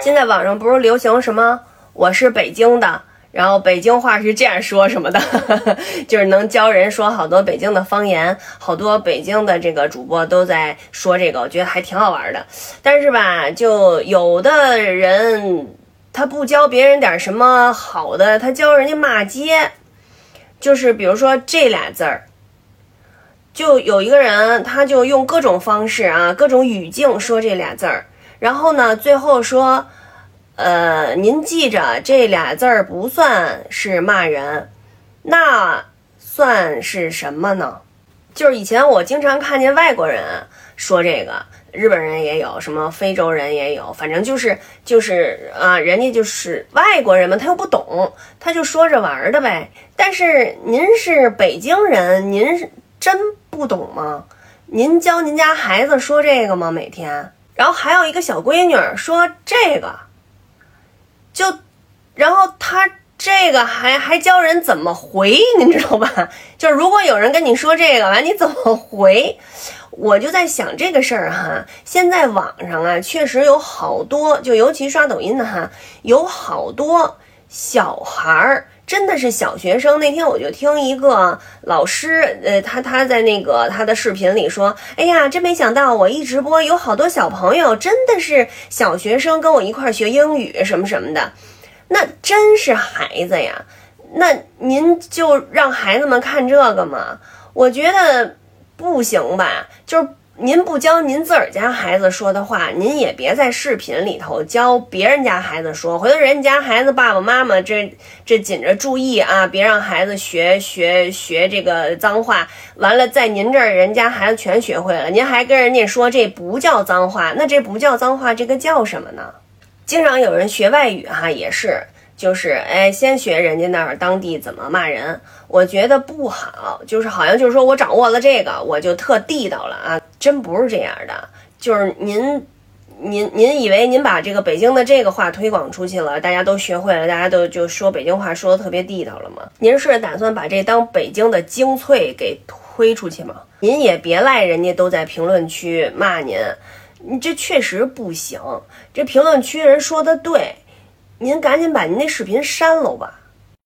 现在网上不是流行什么我是北京的，然后北京话是这样说什么的，就是能教人说好多北京的方言，好多北京的这个主播都在说这个，我觉得还挺好玩的。但是吧，就有的人他不教别人点什么好的，他教人家骂街，就是比如说这俩字儿。就有一个人，他就用各种方式啊，各种语境说这俩字儿，然后呢，最后说，呃，您记着这俩字儿不算是骂人，那算是什么呢？就是以前我经常看见外国人说这个，日本人也有，什么非洲人也有，反正就是就是啊，人家就是外国人嘛，他又不懂，他就说着玩的呗。但是您是北京人，您是。真不懂吗？您教您家孩子说这个吗？每天，然后还有一个小闺女说这个，就，然后她这个还还教人怎么回，您知道吧？就是如果有人跟你说这个完，你怎么回？我就在想这个事儿哈。现在网上啊，确实有好多，就尤其刷抖音的哈，有好多小孩儿。真的是小学生。那天我就听一个老师，呃，他他在那个他的视频里说：“哎呀，真没想到，我一直播有好多小朋友，真的是小学生跟我一块儿学英语什么什么的，那真是孩子呀。那您就让孩子们看这个吗？我觉得不行吧，就是。”您不教您自个儿家孩子说的话，您也别在视频里头教别人家孩子说。回头人家孩子爸爸妈妈这这紧着注意啊，别让孩子学学学这个脏话。完了，在您这儿人家孩子全学会了，您还跟人家说这不叫脏话，那这不叫脏话，这个叫什么呢？经常有人学外语哈，也是。就是哎，先学人家那儿当地怎么骂人，我觉得不好。就是好像就是说我掌握了这个，我就特地道了啊，真不是这样的。就是您，您，您以为您把这个北京的这个话推广出去了，大家都学会了，大家都就说北京话说的特别地道了吗？您是打算把这当北京的精粹给推出去吗？您也别赖人家都在评论区骂您，你这确实不行。这评论区人说的对。您赶紧把您那视频删了吧。